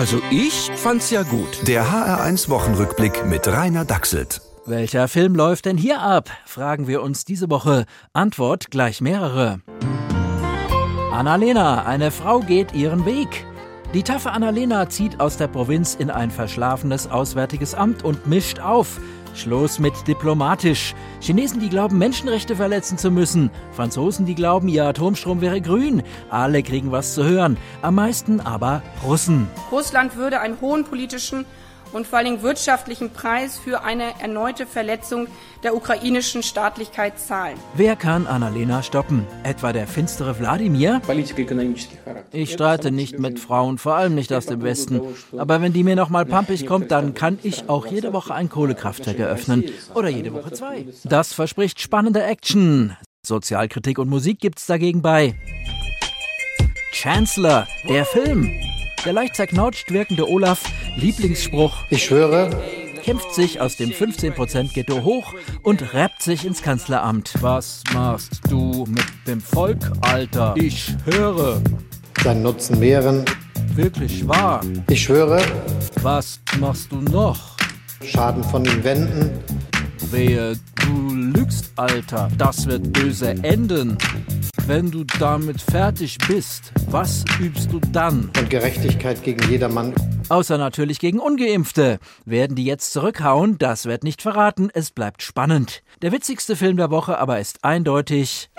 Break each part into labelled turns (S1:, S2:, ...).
S1: Also ich fand's ja gut.
S2: Der HR1 Wochenrückblick mit Rainer Dachselt.
S3: Welcher Film läuft denn hier ab? Fragen wir uns diese Woche. Antwort gleich mehrere. Annalena, eine Frau geht ihren Weg. Die taffe Annalena zieht aus der Provinz in ein verschlafenes Auswärtiges Amt und mischt auf. Schluss mit diplomatisch. Chinesen, die glauben, Menschenrechte verletzen zu müssen. Franzosen, die glauben, ihr Atomstrom wäre grün. Alle kriegen was zu hören. Am meisten aber Russen.
S4: Russland würde einen hohen politischen und vor allem wirtschaftlichen Preis für eine erneute Verletzung der ukrainischen Staatlichkeit zahlen.
S3: Wer kann Annalena stoppen? Etwa der finstere Wladimir? Ich streite nicht mit Frauen, vor allem nicht aus dem Westen. Aber wenn die mir noch mal pampig kommt, dann kann ich auch jede Woche ein Kohlekraftwerk eröffnen. Oder jede Woche zwei. Das verspricht spannende Action. Sozialkritik und Musik gibt's dagegen bei. Chancellor, der Film. Der leicht zerknautscht wirkende Olaf, Lieblingsspruch.
S5: Ich schwöre,
S3: kämpft sich aus dem 15% Ghetto hoch und rappt sich ins Kanzleramt. Was machst du mit dem Volk, Alter? Ich höre.
S5: Sein Nutzen mehren.
S3: Wirklich wahr.
S5: Ich schwöre.
S3: Was machst du noch?
S5: Schaden von ihm wenden.
S3: Wehe, du lügst, Alter. Das wird böse enden. Wenn du damit fertig bist, was übst du dann?
S5: Und Gerechtigkeit gegen jedermann.
S3: Außer natürlich gegen Ungeimpfte. Werden die jetzt zurückhauen? Das wird nicht verraten. Es bleibt spannend. Der witzigste Film der Woche aber ist eindeutig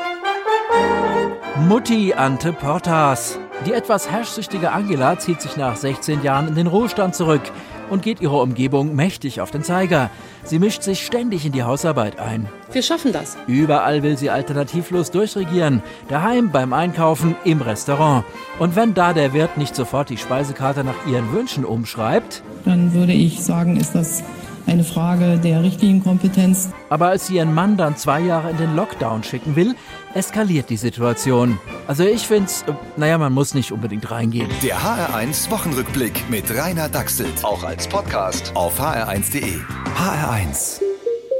S3: Mutti Ante Portas. Die etwas herrschsüchtige Angela zieht sich nach 16 Jahren in den Ruhestand zurück und geht ihrer Umgebung mächtig auf den Zeiger. Sie mischt sich ständig in die Hausarbeit ein.
S6: Wir schaffen das.
S3: Überall will sie alternativlos durchregieren. Daheim, beim Einkaufen, im Restaurant. Und wenn da der Wirt nicht sofort die Speisekarte nach ihren Wünschen umschreibt,
S7: dann würde ich sagen, ist das eine Frage der richtigen Kompetenz.
S3: Aber als sie ihren Mann dann zwei Jahre in den Lockdown schicken will, eskaliert die Situation. Also ich find's, äh, naja, man muss nicht unbedingt reingehen.
S2: Der HR1 Wochenrückblick mit Rainer Dachselt. Auch als Podcast auf hr1.de. HR1.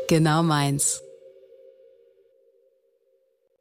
S6: Genau meins.